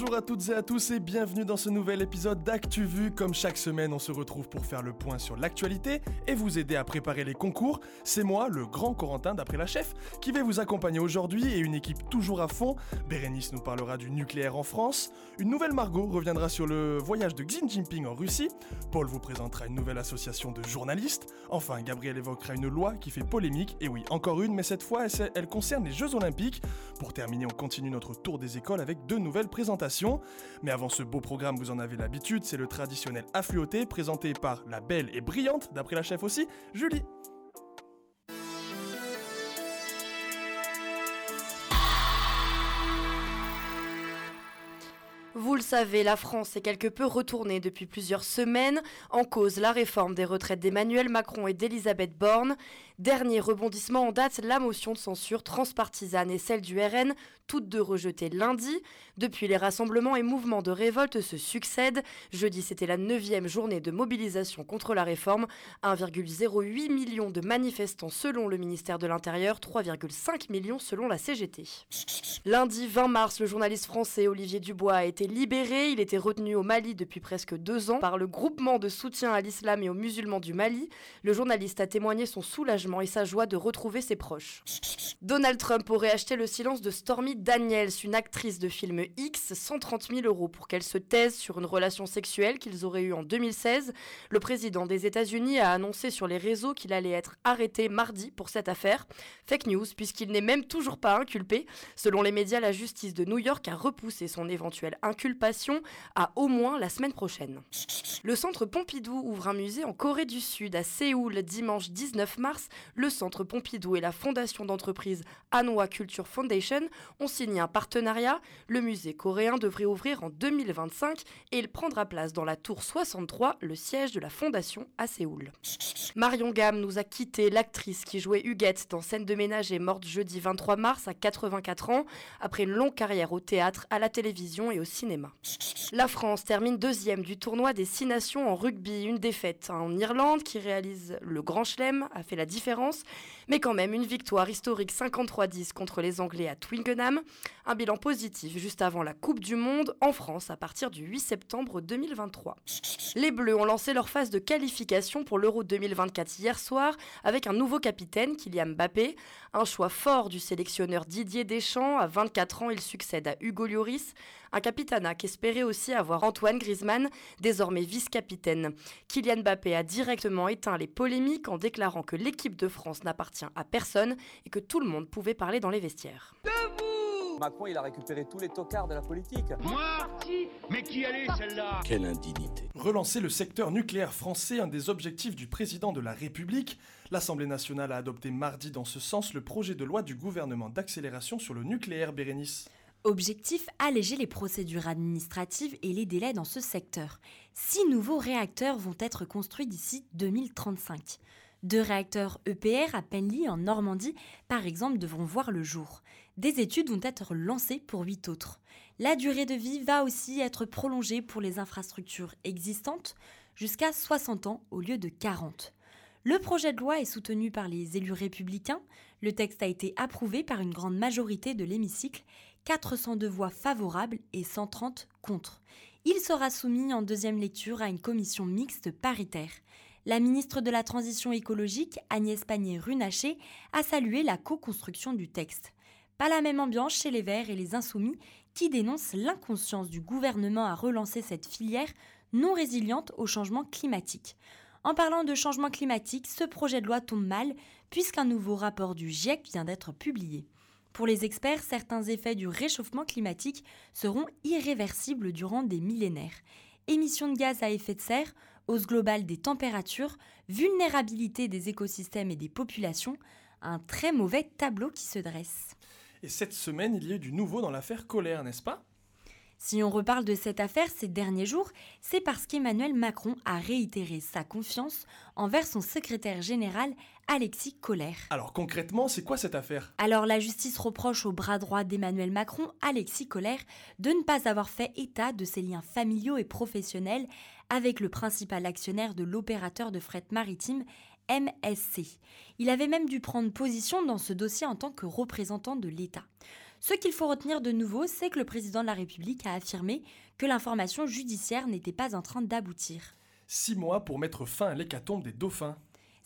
Bonjour à toutes et à tous et bienvenue dans ce nouvel épisode d'ActuVu. Comme chaque semaine, on se retrouve pour faire le point sur l'actualité et vous aider à préparer les concours. C'est moi, le grand Corentin d'après la chef, qui vais vous accompagner aujourd'hui et une équipe toujours à fond. Bérénice nous parlera du nucléaire en France. Une nouvelle Margot reviendra sur le voyage de Xi Jinping en Russie. Paul vous présentera une nouvelle association de journalistes. Enfin, Gabriel évoquera une loi qui fait polémique. Et oui, encore une, mais cette fois, elle, concerne les Jeux Olympiques. Pour terminer, on continue notre tour des écoles avec deux nouvelles Mais avant ce beau programme, vous en avez l'habitude, c'est le traditionnel affluoté présenté par la belle et brillante, d'après la chef aussi, Julie. Vous le savez, la France est quelque peu retournée depuis plusieurs semaines, en cause la réforme des retraites d'Emmanuel Macron et d'Elisabeth Borne. Dernier rebondissement en date, la motion de censure transpartisane et celle du RN, toutes deux rejetées lundi. Depuis, les rassemblements et mouvements de révolte se succèdent. Jeudi, c'était la neuvième journée de mobilisation contre la réforme. 1,08 million de manifestants selon le ministère de l'Intérieur, 3,5 millions selon la CGT. Lundi 20 mars, le journaliste français Olivier Dubois a été libéré. Il était retenu au Mali depuis presque deux ans par le groupement de soutien à l'islam et aux musulmans du Mali. Le journaliste a témoigné son soulagement et sa joie de retrouver ses proches. Donald Trump aurait acheté le silence de Stormy Daniels, une actrice de film X, 130 000 euros pour qu'elle se taise sur une relation sexuelle qu'ils auraient eue en 2016. Le président des États-Unis a annoncé sur les réseaux qu'il allait être arrêté mardi pour cette affaire. Fake news, puisqu'il n'est même toujours pas inculpé. Selon les médias, la justice de New York a repoussé son éventuelle inculpation à au moins la semaine prochaine. Le centre Pompidou ouvre un musée en Corée du Sud à Séoul dimanche 19 mars. Le centre Pompidou et la fondation d'entreprise Anwa Culture Foundation ont signé un partenariat. Le musée coréen devrait ouvrir en 2025 et il prendra place dans la tour 63, le siège de la fondation à Séoul. Marion Gamme nous a quitté. L'actrice qui jouait Huguette dans Scène de ménage est morte jeudi 23 mars à 84 ans après une longue carrière au théâtre, à la télévision et au cinéma. La France termine deuxième du tournoi des six nations en rugby. Une défaite en Irlande qui réalise le Grand Chelem a fait la différence, mais quand même une victoire historique 53-10 contre les Anglais à Twickenham. Un bilan positif juste avant la Coupe du Monde en France à partir du 8 septembre 2023. Les Bleus ont lancé leur phase de qualification pour l'Euro 2024 hier soir avec un nouveau capitaine, Kylian Mbappé. Un choix fort du sélectionneur Didier Deschamps. À 24 ans, il succède à Hugo Lloris. Un capitana qu'espérait aussi avoir Antoine Griezmann, désormais vice-capitaine. Kylian Mbappé a directement éteint les polémiques en déclarant que l'équipe de France n'appartient à personne et que tout le monde pouvait parler dans les vestiaires. Macron, il a récupéré tous les tocards de la politique. Moi Mais qui allait celle-là? Quelle indignité. Relancer le secteur nucléaire français, un des objectifs du président de la République. L'Assemblée nationale a adopté mardi dans ce sens le projet de loi du gouvernement d'accélération sur le nucléaire, Bérénice. Objectif alléger les procédures administratives et les délais dans ce secteur. Six nouveaux réacteurs vont être construits d'ici 2035. Deux réacteurs EPR à Penly en Normandie, par exemple, devront voir le jour. Des études vont être lancées pour huit autres. La durée de vie va aussi être prolongée pour les infrastructures existantes jusqu'à 60 ans au lieu de 40. Le projet de loi est soutenu par les élus républicains. Le texte a été approuvé par une grande majorité de l'hémicycle, 402 voix favorables et 130 contre. Il sera soumis en deuxième lecture à une commission mixte paritaire. La ministre de la Transition écologique, Agnès Pannier-Runacher, a salué la co-construction du texte. Pas la même ambiance chez les Verts et les Insoumis, qui dénoncent l'inconscience du gouvernement à relancer cette filière non résiliente au changement climatique. En parlant de changement climatique, ce projet de loi tombe mal puisqu'un nouveau rapport du GIEC vient d'être publié. Pour les experts, certains effets du réchauffement climatique seront irréversibles durant des millénaires. Émissions de gaz à effet de serre, hausse globale des températures, vulnérabilité des écosystèmes et des populations, un très mauvais tableau qui se dresse. Et cette semaine, il y a eu du nouveau dans l'affaire Colère, n'est-ce pas? Si on reparle de cette affaire ces derniers jours, c'est parce qu'Emmanuel Macron a réitéré sa confiance envers son secrétaire général Alexis Kohler. Alors concrètement, c'est quoi cette affaire? Alors la justice reproche au bras droit d'Emmanuel Macron, Alexis Kohler, de ne pas avoir fait état de ses liens familiaux et professionnels avec le principal actionnaire de l'opérateur de fret maritime MSC. Il avait même dû prendre position dans ce dossier en tant que représentant de l'État. Ce qu'il faut retenir de nouveau, c'est que le président de la République a affirmé que l'information judiciaire n'était pas en train d'aboutir. Six mois pour mettre fin à l'hécatombe des dauphins.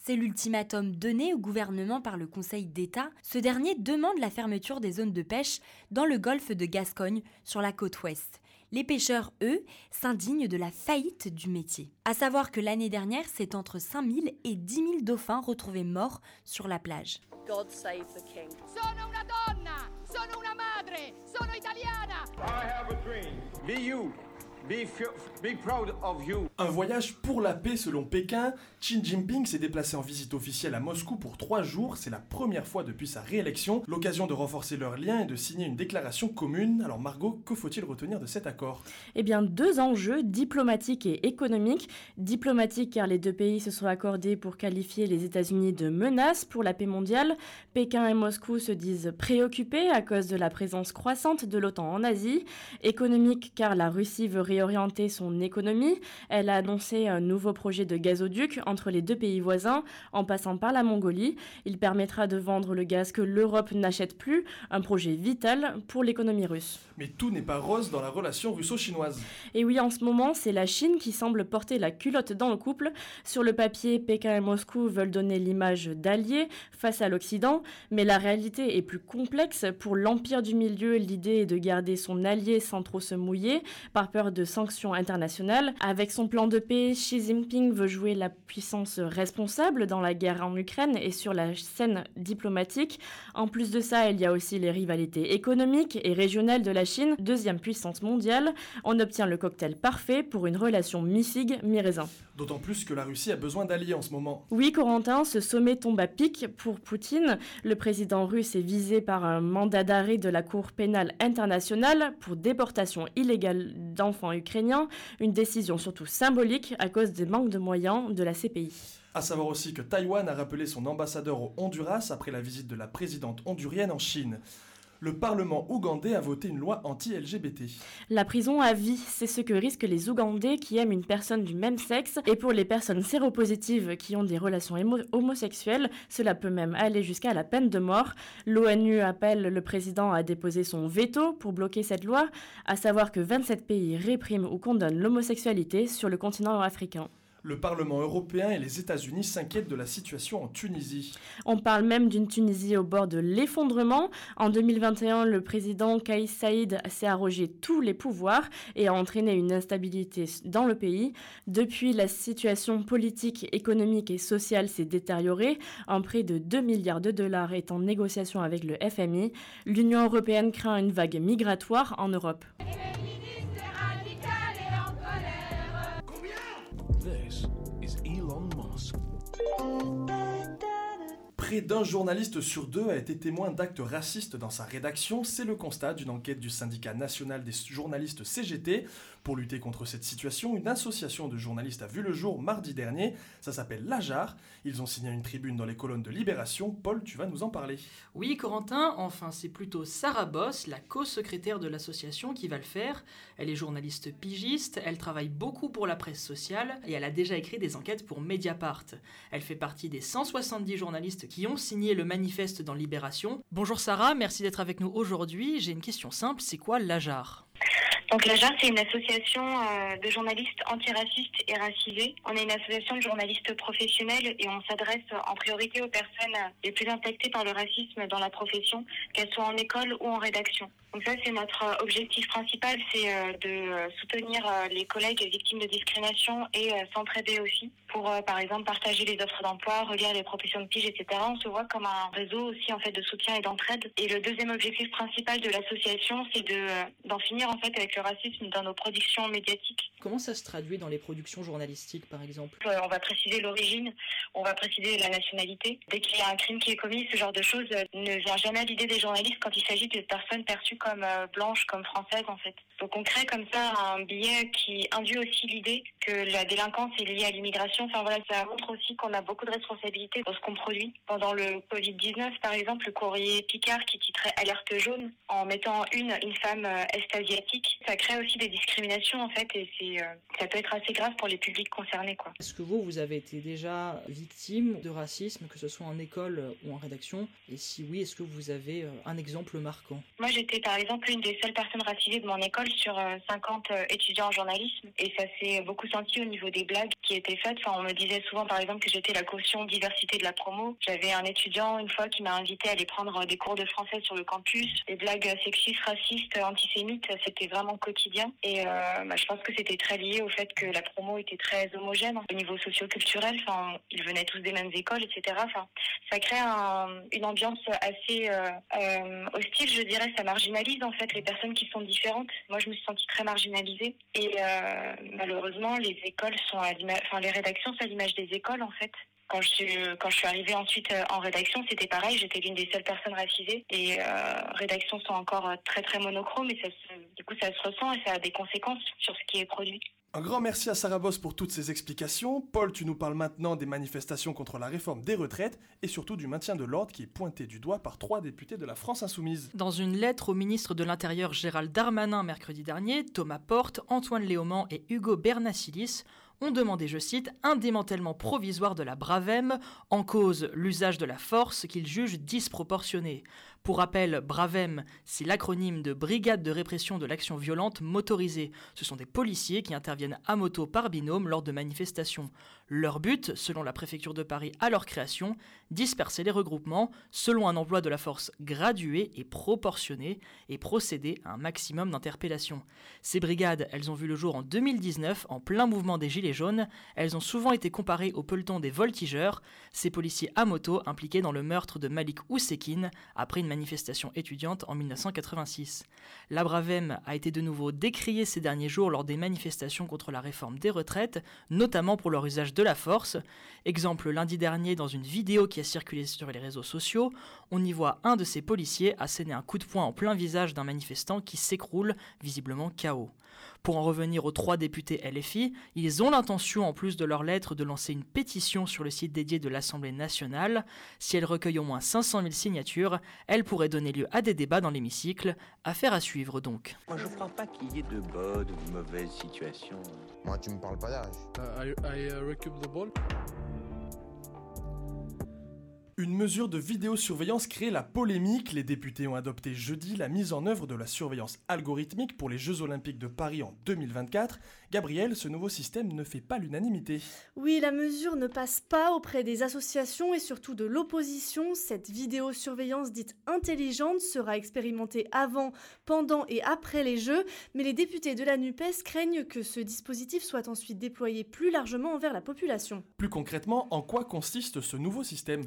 C'est l'ultimatum donné au gouvernement par le Conseil d'État. Ce dernier demande la fermeture des zones de pêche dans le golfe de Gascogne, sur la côte ouest. Les pêcheurs, eux, s'indignent de la faillite du métier. À savoir que l'année dernière, c'est entre 5000 et 10 000 dauphins retrouvés morts sur la plage. God save the king. Sono una donna, sono una madre, sono italiana. I have a dream. Be you. Be, be proud of you. Un voyage pour la paix selon Pékin. Xi Jinping s'est déplacé en visite officielle à Moscou pour trois jours. C'est la première fois depuis sa réélection. L'occasion de renforcer leurs liens et de signer une déclaration commune. Alors Margot, que faut-il retenir de cet accord? Eh bien, deux enjeux, diplomatiques et économiques. Diplomatique car les deux pays se sont accordés pour qualifier les États-Unis de menace pour la paix mondiale. Pékin et Moscou se disent préoccupés à cause de la présence croissante de l'OTAN en Asie. Économique car la Russie veut réorienter son économie. Elle a annoncé un nouveau projet de gazoduc entre les deux pays voisins en passant par la Mongolie. Il permettra de vendre le gaz que l'Europe n'achète plus, un projet vital pour l'économie russe. Mais tout n'est pas rose dans la relation russo-chinoise. Et oui, en ce moment, c'est la Chine qui semble porter la culotte dans le couple. Sur le papier, Pékin et Moscou veulent donner l'image d'alliés face à l'Occident, mais la réalité est plus complexe. Pour l'Empire du Milieu, l'idée est de garder son allié sans trop se mouiller, par peur de sanctions internationales. Avec son plan de paix, Xi Jinping veut jouer la puissance responsable dans la guerre en Ukraine et sur la scène diplomatique. En plus de ça, il y a aussi les rivalités économiques et régionales de la Chine, deuxième puissance mondiale. On obtient le cocktail parfait pour une relation mi-figue, mi-raisin. D'autant plus que la Russie a besoin d'alliés en ce moment. Oui, Corentin, ce sommet tombe à pic pour Poutine. Le président russe est visé par un mandat d'arrêt de la Cour pénale internationale pour déportation illégale d'enfants ukrainiens, une décision surtout symbolique à cause des manques de moyens de la CPI. À savoir aussi que Taïwan a rappelé son ambassadeur au Honduras après la visite de la présidente hondurienne en Chine. Le Parlement ougandais a voté une loi anti-LGBT. La prison à vie, c'est ce que risquent les Ougandais qui aiment une personne du même sexe. Et pour les personnes séropositives qui ont des relations homosexuelles, cela peut même aller jusqu'à la peine de mort. L'ONU appelle le président à déposer son veto pour bloquer cette loi, à savoir que 27 pays répriment ou condamnent l'homosexualité sur le continent africain. Le Parlement européen et les États-Unis s'inquiètent de la situation en Tunisie. On parle même d'une Tunisie au bord de l'effondrement. En 2021, le président Kais Saïd s'est arrogé tous les pouvoirs et a entraîné une instabilité dans le pays. Depuis, la situation politique, économique et sociale s'est détériorée. Un prêt de 2 milliards de dollars est en négociation avec le FMI. L'Union européenne craint une vague migratoire en Europe. Près d'un journaliste sur deux a été témoin d'actes racistes dans sa rédaction. C'est le constat d'une enquête du syndicat national des journalistes CGT. Pour lutter contre cette situation, une association de journalistes a vu le jour mardi dernier. Ça s'appelle l'AJAR. Ils ont signé une tribune dans les colonnes de Libération. Paul, tu vas nous en parler. Oui, Corentin, enfin, c'est plutôt Sarah Boss, la co-secrétaire de l'association, qui va le faire. Elle est journaliste pigiste, elle travaille beaucoup pour la presse sociale et elle a déjà écrit des enquêtes pour Mediapart. Elle fait partie des 170 journalistes qui ont signé le manifeste dans Libération. Bonjour Sarah, merci d'être avec nous aujourd'hui. J'ai une question simple, c'est quoi l'AJAR? Donc l'AJAR, c'est une association euh, de journalistes antiracistes et racisés. On est une association de journalistes professionnels et on s'adresse en priorité aux personnes les plus impactées par le racisme dans la profession, qu'elles soient en école ou en rédaction. Donc ça, c'est notre euh, objectif principal, c'est euh, de soutenir les collègues victimes de discrimination et s'entraider aussi pour, par exemple, partager les offres d'emploi, relire les professions de pige, etc. On se voit comme un réseau aussi en fait de soutien et d'entraide. Et le deuxième objectif principal de l'association, c'est de d'en finir en fait avec le racisme dans nos productions médiatiques. Comment ça se traduit dans les productions journalistiques, par exemple? Euh, On va préciser l'origine, on va préciser la nationalité. Dès qu'il y a un crime qui est commis, ce genre de choses euh, ne vient jamais à l'idée des journalistes quand il s'agit de personnes perçues comme euh, blanches, comme françaises en fait. Donc on crée comme ça un billet qui induit aussi l'idée que la délinquance est liée à l'immigration. Enfin voilà, ça montre aussi qu'on a beaucoup de responsabilités dans ce qu'on produit. Pendant le Covid-19, par exemple, le courrier Picard qui titrait Alerte jaune en mettant une une femme euh, est-asiatique, ça crée aussi des discriminations en fait et c'est euh, ça peut être assez grave pour les publics concernés quoi. Est-ce que vous, vous avez été déjà victime de racisme, que ce soit en école ou en rédaction? Et si oui, est-ce que vous avez euh, un exemple marquant? Moi, j'étais par exemple une des seules personnes racisées de mon école sur euh, 50 euh, étudiants en journalisme et ça s'est beaucoup senti au niveau des blagues qui étaient faites. On me disait souvent par exemple que j'étais la caution diversité de la promo. J'avais un étudiant une fois qui m'a invité à aller prendre des cours de français sur le campus. Les blagues sexistes, racistes, antisémites, c'était vraiment quotidien et euh, bah, je pense que c'était très lié au fait que la promo était très homogène au niveau socio-culturel. Enfin, ils venaient tous des mêmes écoles, etc. Ça crée un- une ambiance assez euh, euh, hostile, je dirais. Ça marginalise en fait les personnes qui sont différentes. Moi, je me suis sentie très marginalisée et euh, malheureusement, les écoles sont à l'image, enfin les rédactions sont à l'image des écoles en fait. Quand je suis quand je suis arrivée ensuite euh, en rédaction, c'était pareil. J'étais l'une des seules personnes racisées et euh, rédactions sont encore euh, très très monochromes et ça du coup ça se ressent et ça a des conséquences sur ce qui est produit. Un grand merci à Sarah pour toutes ces explications. Paul, tu nous parles maintenant des manifestations contre la réforme des retraites et surtout du maintien de l'ordre qui est pointé du doigt par trois députés de la France insoumise. Dans une lettre au ministre de l'Intérieur Gérald Darmanin mercredi dernier, Thomas Porte, Antoine Léaumont et Hugo Bernacilis ont demandé, je cite, un démantèlement provisoire de la Bravem, en cause l'usage de la force qu'ils jugent disproportionné. Pour rappel, Bravem, c'est l'acronyme de Brigade de répression de l'action violente motorisée. Ce sont des policiers qui interviennent à moto par binôme lors de manifestations. Leur but, selon la préfecture de Paris à leur création, disperser les regroupements selon un emploi de la force gradué et proportionné et procéder à un maximum d'interpellations. Ces brigades, elles ont vu le jour en 2019 en plein mouvement des Gilets jaunes. Elles ont souvent été comparées au peloton des voltigeurs, ces policiers à moto impliqués dans le meurtre de Malik Oussekine après une manifestation étudiante en 1986. La Bravem a été de nouveau décriée ces derniers jours lors des manifestations contre la réforme des retraites, notamment pour leur usage de la force. Exemple lundi dernier dans une vidéo qui a circulé sur les réseaux sociaux, on y voit un de ces policiers asséner un coup de poing en plein visage d'un manifestant qui s'écroule, visiblement KO. Pour en revenir aux trois députés LFI, ils ont l'intention, en plus de leur lettre, de lancer une pétition sur le site dédié de l'Assemblée nationale. Si elle recueille au moins 500 000 signatures, elle pourrait donner lieu à des débats dans l'hémicycle. Affaire à suivre donc. Moi, je crois pas qu'il y ait de bonnes ou de mauvaises situations. Moi, tu me parles pas d'âge. Uh, I, I uh, the ball. Une mesure de vidéosurveillance crée la polémique. Les députés ont adopté jeudi la mise en œuvre de la surveillance algorithmique pour les Jeux Olympiques de Paris en 2024. Gabriel, ce nouveau système ne fait pas l'unanimité. Oui, la mesure ne passe pas auprès des associations et surtout de l'opposition. Cette vidéosurveillance dite intelligente sera expérimentée avant, pendant et après les Jeux, mais les députés de la NUPES craignent que ce dispositif soit ensuite déployé plus largement envers la population. Plus concrètement, en quoi consiste ce nouveau système?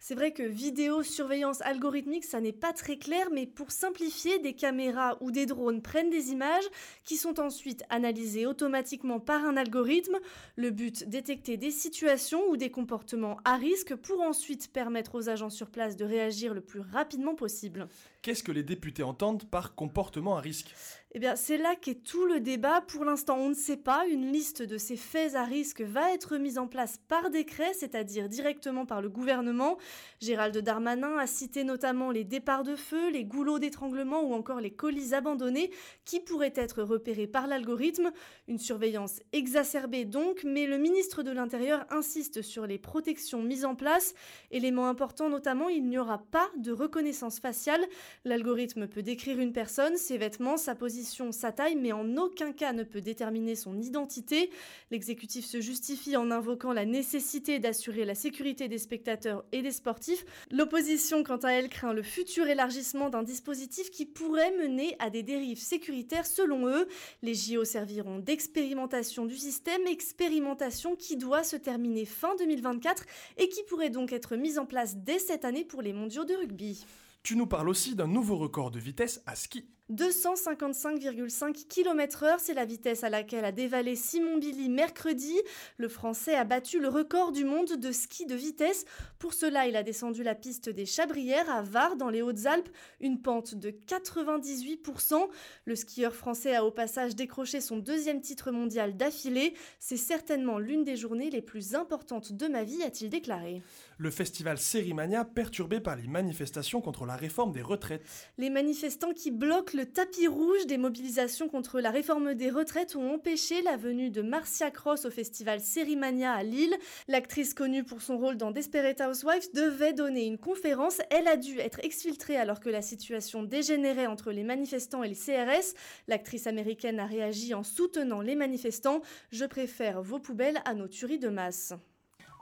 C'est vrai que vidéosurveillance algorithmique, ça n'est pas très clair, mais pour simplifier, des caméras ou des drones prennent des images qui sont ensuite analysées automatiquement par un algorithme. Le but, détecter des situations ou des comportements à risque pour ensuite permettre aux agents sur place de réagir le plus rapidement possible. Qu'est-ce que les députés entendent par comportement à risque eh bien, c'est là qu'est tout le débat. Pour l'instant, on ne sait pas. Une liste de ces faits à risque va être mise en place par décret, c'est-à-dire directement par le gouvernement. Gérald Darmanin a cité notamment les départs de feu, les goulots d'étranglement ou encore les colis abandonnés qui pourraient être repérés par l'algorithme. Une surveillance exacerbée donc, mais le ministre de l'Intérieur insiste sur les protections mises en place. Élément important notamment, il n'y aura pas de reconnaissance faciale. L'algorithme peut décrire une personne, ses vêtements, sa position sa taille, mais en aucun cas ne peut déterminer son identité. L'exécutif se justifie en invoquant la nécessité d'assurer la sécurité des spectateurs et des sportifs. L'opposition, quant à elle, craint le futur élargissement d'un dispositif qui pourrait mener à des dérives sécuritaires selon eux. Les JO serviront d'expérimentation du système, expérimentation qui doit se terminer fin 2024 et qui pourrait donc être mise en place dès cette année pour les mondiaux de rugby. Tu nous parles aussi d'un nouveau record de vitesse à ski. 255,5 km/h, c'est la vitesse à laquelle a dévalé Simon Billy mercredi. Le Français a battu le record du monde de ski de vitesse. Pour cela, il a descendu la piste des Chabrières à Var, dans les Hautes-Alpes, une pente de 98%. Le skieur français a au passage décroché son deuxième titre mondial d'affilée. C'est certainement l'une des journées les plus importantes de ma vie, a-t-il déclaré. Le festival Sérimania perturbé par les manifestations contre la réforme des retraites. Les manifestants qui bloquent le tapis rouge des mobilisations contre la réforme des retraites ont empêché la venue de Marcia Cross au festival Sérimania à Lille. L'actrice connue pour son rôle dans Desperate Housewives devait donner une conférence. Elle a dû être exfiltrée alors que la situation dégénérait entre les manifestants et les CRS. L'actrice américaine a réagi en soutenant les manifestants. Je préfère vos poubelles à nos tueries de masse.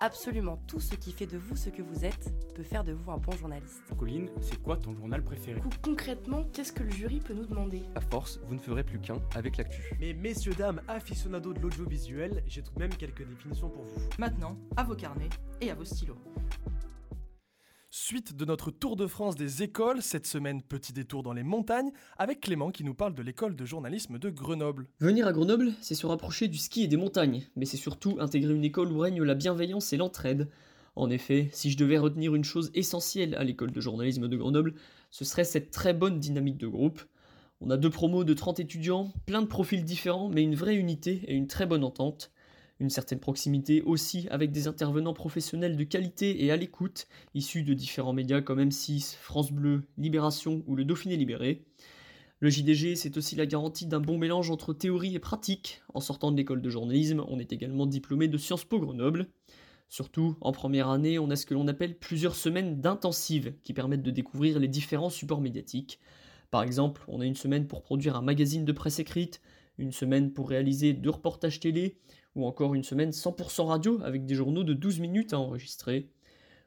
Absolument tout ce qui fait de vous ce que vous êtes peut faire de vous un bon journaliste. Colline, c'est quoi ton journal préféré? Concrètement, qu'est-ce que le jury peut nous demander? À force, vous ne ferez plus qu'un avec l'actu. Mais messieurs, dames, aficionados de l'audiovisuel, j'ai tout de même quelques définitions pour vous. Maintenant, à vos carnets et à vos stylos. Suite de notre tour de France des écoles, cette semaine petit détour dans les montagnes, avec Clément qui nous parle de l'école de journalisme de Grenoble. Venir à Grenoble, c'est se rapprocher du ski et des montagnes, mais c'est surtout intégrer une école où règne la bienveillance et l'entraide. En effet, si je devais retenir une chose essentielle à l'école de journalisme de Grenoble, ce serait cette très bonne dynamique de groupe. On a deux promos de 30 étudiants, plein de profils différents, mais une vraie unité et une très bonne entente une certaine proximité aussi avec des intervenants professionnels de qualité et à l'écoute, issus de différents médias comme M6, France Bleu, Libération ou le Dauphiné Libéré. Le JDG, c'est aussi la garantie d'un bon mélange entre théorie et pratique. En sortant de l'école de journalisme, on est également diplômé de Sciences Po Grenoble. Surtout, en première année, on a ce que l'on appelle plusieurs semaines d'intensive qui permettent de découvrir les différents supports médiatiques. Par exemple, on a une semaine pour produire un magazine de presse écrite, une semaine pour réaliser deux reportages télé, ou encore une semaine 100% radio avec des journaux de 12 minutes à enregistrer.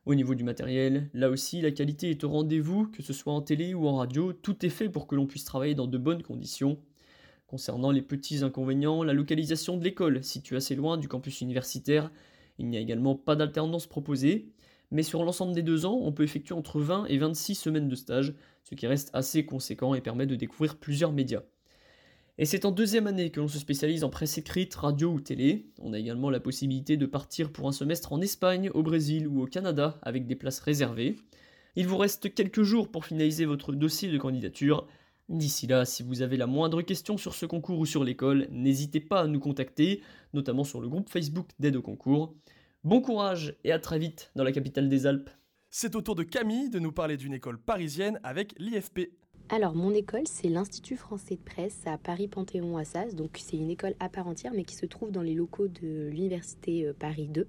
Au niveau du matériel, là aussi la qualité est au rendez-vous, que ce soit en télé ou en radio, tout est fait pour que l'on puisse travailler dans de bonnes conditions. Concernant les petits inconvénients, la localisation de l'école, située assez loin du campus universitaire, il n'y a également pas d'alternance proposée, mais sur l'ensemble des deux ans, on peut effectuer entre 20 et 26 semaines de stage, ce qui reste assez conséquent et permet de découvrir plusieurs médias. Et c'est en deuxième année que l'on se spécialise en presse écrite, radio ou télé. On a également la possibilité de partir pour un semestre en Espagne, au Brésil ou au Canada avec des places réservées. Il vous reste quelques jours pour finaliser votre dossier de candidature. D'ici là, si vous avez la moindre question sur ce concours ou sur l'école, n'hésitez pas à nous contacter, notamment sur le groupe Facebook d'aide au concours. Bon courage et à très vite dans la capitale des Alpes. C'est au tour de Camille de nous parler d'une école parisienne avec l'IFP. Alors, mon école, c'est l'Institut français de presse à Paris-Panthéon-Assas. Donc, c'est une école à part entière, mais qui se trouve dans les locaux de l'Université euh, Paris 2.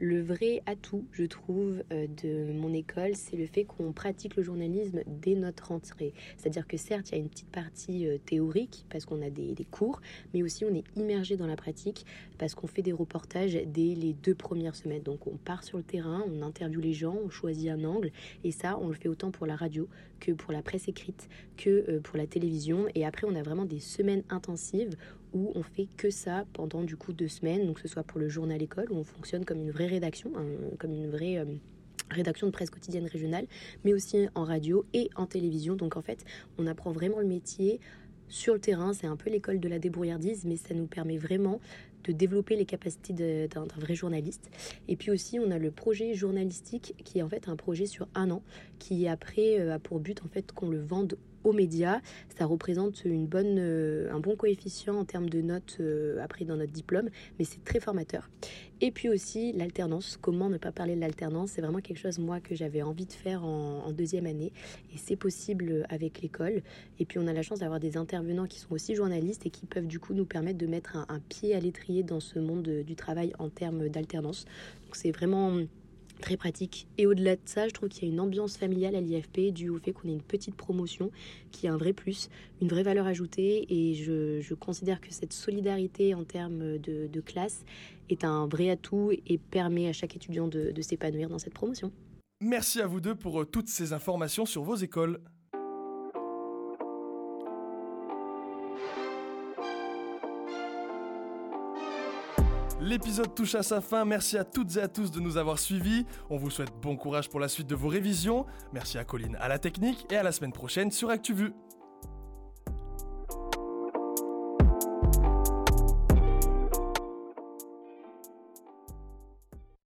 Le vrai atout, je trouve, euh, de mon école, c'est le fait qu'on pratique le journalisme dès notre entrée. C'est-à-dire que certes, il y a une petite partie euh, théorique, parce qu'on a des, des, cours, mais aussi on est immergé dans la pratique, parce qu'on fait des reportages dès les deux premières semaines. Donc, on part sur le terrain, on interviewe les gens, on choisit un angle, et ça, on le fait autant pour la radio que pour la presse écrite que euh, pour la télévision. Et après, on a vraiment des semaines intensives où on fait que ça pendant du coup deux semaines, donc que ce soit pour le journal école, où on fonctionne comme une vraie rédaction, comme une vraie... Euh, rédaction de presse quotidienne régionale, mais aussi en radio et en télévision. Donc en fait, on apprend vraiment le métier sur le terrain. C'est un peu l'école de la débrouillardise, mais ça nous permet vraiment de développer les capacités d'un vrai journaliste. Et puis aussi, on a le projet journalistique qui est en fait un projet sur un an qui après euh, a pour but en fait qu'on le vende aux médias. Ça représente une bonne, euh, un bon coefficient en termes de notes euh, après dans notre diplôme, mais c'est très formateur. Et puis aussi l'alternance. Comment ne pas parler de l'alternance C'est vraiment quelque chose moi que j'avais envie de faire en, deuxième année et c'est possible avec l'école. Et puis on a la chance d'avoir des intervenants qui sont aussi journalistes et qui peuvent du coup nous permettre de mettre un, un pied à l'étrier dans ce monde du travail en termes d'alternance. Donc c'est vraiment très pratique. Et au-delà de ça, je trouve qu'il y a une ambiance familiale à l'IFP dû au fait qu'on ait une petite promotion qui a un vrai plus, une vraie valeur ajoutée. Et je, considère que cette solidarité en termes de, classe est un vrai atout et permet à chaque étudiant de, de s'épanouir dans cette promotion. Merci à vous deux pour euh, toutes ces informations sur vos écoles. L'épisode touche à sa fin, merci à toutes et à tous de nous avoir suivis. On vous souhaite bon courage pour la suite de vos révisions. Merci à Colline à la technique et à la semaine prochaine sur ActuVu.